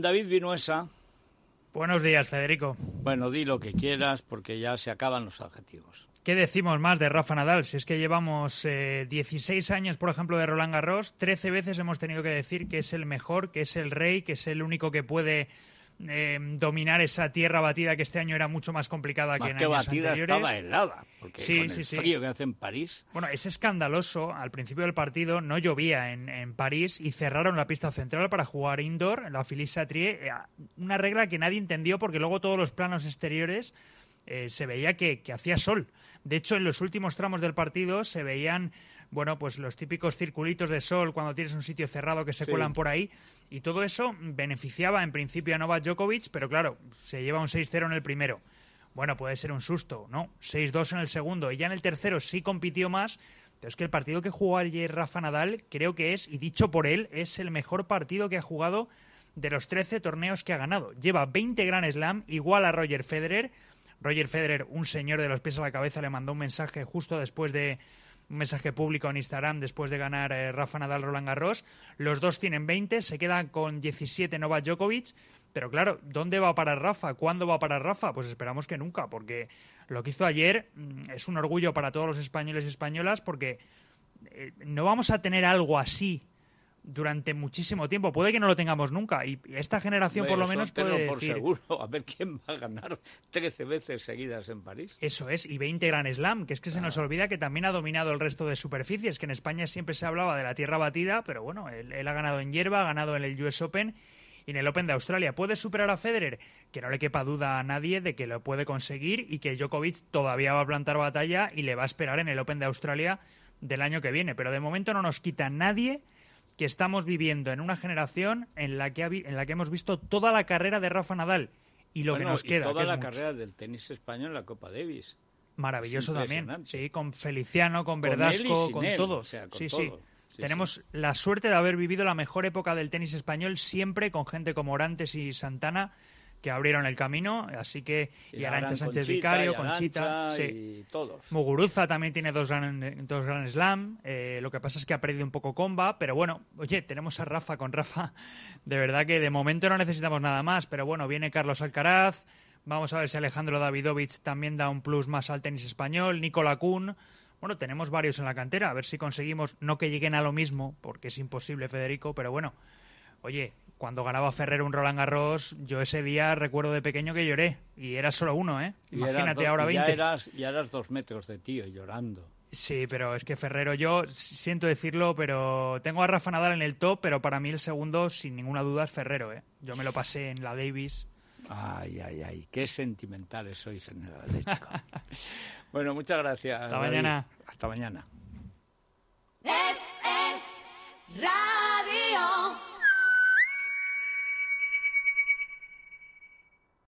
David Vinuesa. Buenos días, Federico. Bueno, di lo que quieras porque ya se acaban los adjetivos. ¿Qué decimos más de Rafa Nadal? Si es que llevamos 16 años, por ejemplo, de Roland Garros, 13 veces hemos tenido que decir que es el mejor, que es el rey, que es el único que puede eh, dominar esa tierra batida que este año era mucho más complicada que en que años batida anteriores. estaba helada, porque Sí, con sí, el sí. frío que hace en París. Bueno, es escandaloso. Al principio del partido no llovía en, en París y cerraron la pista central para jugar indoor, en la Philippe Chatrier. eh, Una regla que nadie entendió porque luego todos los planos exteriores eh, se veía que, que hacía sol. De hecho, en los últimos tramos del partido se veían, bueno, pues los típicos circulitos de sol cuando tienes un sitio cerrado que se Sí. cuelan por ahí. Y todo eso beneficiaba en principio a Novak Djokovic, pero claro, se lleva un 6-0 en el primero. Bueno, puede ser un susto, ¿no? 6-2 en el segundo. Y ya en el tercero sí compitió más. Pero es que el partido que jugó ayer Rafa Nadal creo que es, y dicho por él, es el mejor partido que ha jugado de los 13 torneos que ha ganado. Lleva 20 Grand Slam, igual a Roger Federer. Roger Federer, un señor de los pies a la cabeza, le mandó un mensaje justo después de un mensaje público en Instagram después de ganar eh, Rafa Nadal Roland Garros. Los dos tienen 20, se quedan con 17 Novak Djokovic. Pero claro, ¿dónde va a parar Rafa? ¿Cuándo va a parar Rafa? Pues esperamos que nunca, porque lo que hizo ayer mm, es un orgullo para todos los españoles y españolas, porque eh, no vamos a tener algo así durante muchísimo tiempo. Puede que no lo tengamos nunca. Y esta generación, por lo menos, puede por decir... seguro. A ver quién va a ganar 13 veces seguidas en París. Eso es, y 20 Grand Slam, que es que se nos olvida que también ha dominado el resto de superficies, que en España siempre se hablaba de la tierra batida, pero bueno, él, él ha ganado en hierba, ha ganado en el US Open y en el Open de Australia. ¿Puede superar a Federer? Que no le quepa duda a nadie de que lo puede conseguir y que Djokovic todavía va a plantar batalla y le va a esperar en el Open de Australia del año que viene. Pero de momento no nos quita nadie que estamos viviendo en una generación en la que, ha en la que hemos visto toda la carrera de Rafa Nadal y lo Bueno, que nos y queda. toda que la mucho. carrera del tenis español en la Copa Davis. Maravilloso también. Sí, con Feliciano, con Verdasco, con él, todos. o sea, con sí, sí. todo. Sí, Tenemos sí. la suerte de haber vivido la mejor época del tenis español siempre con gente como Orantes y Santana que abrieron el camino, así que y, Arancha Sánchez Conchita, Vicario, y Conchita, sí. y todos. Muguruza también tiene dos gran, dos gran slam. eh, lo que pasa es que ha perdido un poco comba, pero bueno, oye, tenemos a Rafa con Rafa. De verdad que de momento no necesitamos nada más, pero bueno, viene Carlos Alcaraz. Vamos a ver si Alejandro Davidovich también da un plus más al tenis español. Nicola Kuhn. Bueno, tenemos varios en la cantera. A ver si conseguimos no que lleguen a lo mismo, porque es imposible, Federico, pero bueno. Oye, cuando ganaba Ferrer un Roland Garros, yo ese día recuerdo de pequeño que lloré. Y era solo uno, ¿eh? Y Imagínate ahora y ya 20. eras, ya eras dos metros de tío llorando. Sí, pero es que Ferrero, yo siento decirlo, pero tengo a Rafa Nadal en el top, pero para mí el segundo, sin ninguna duda, es Ferrero, ¿eh? Yo me lo pasé en la Davis. Ay, ay, ay, qué sentimentales sois en el Atlético. bueno, muchas gracias. Hasta David. mañana. Hasta mañana.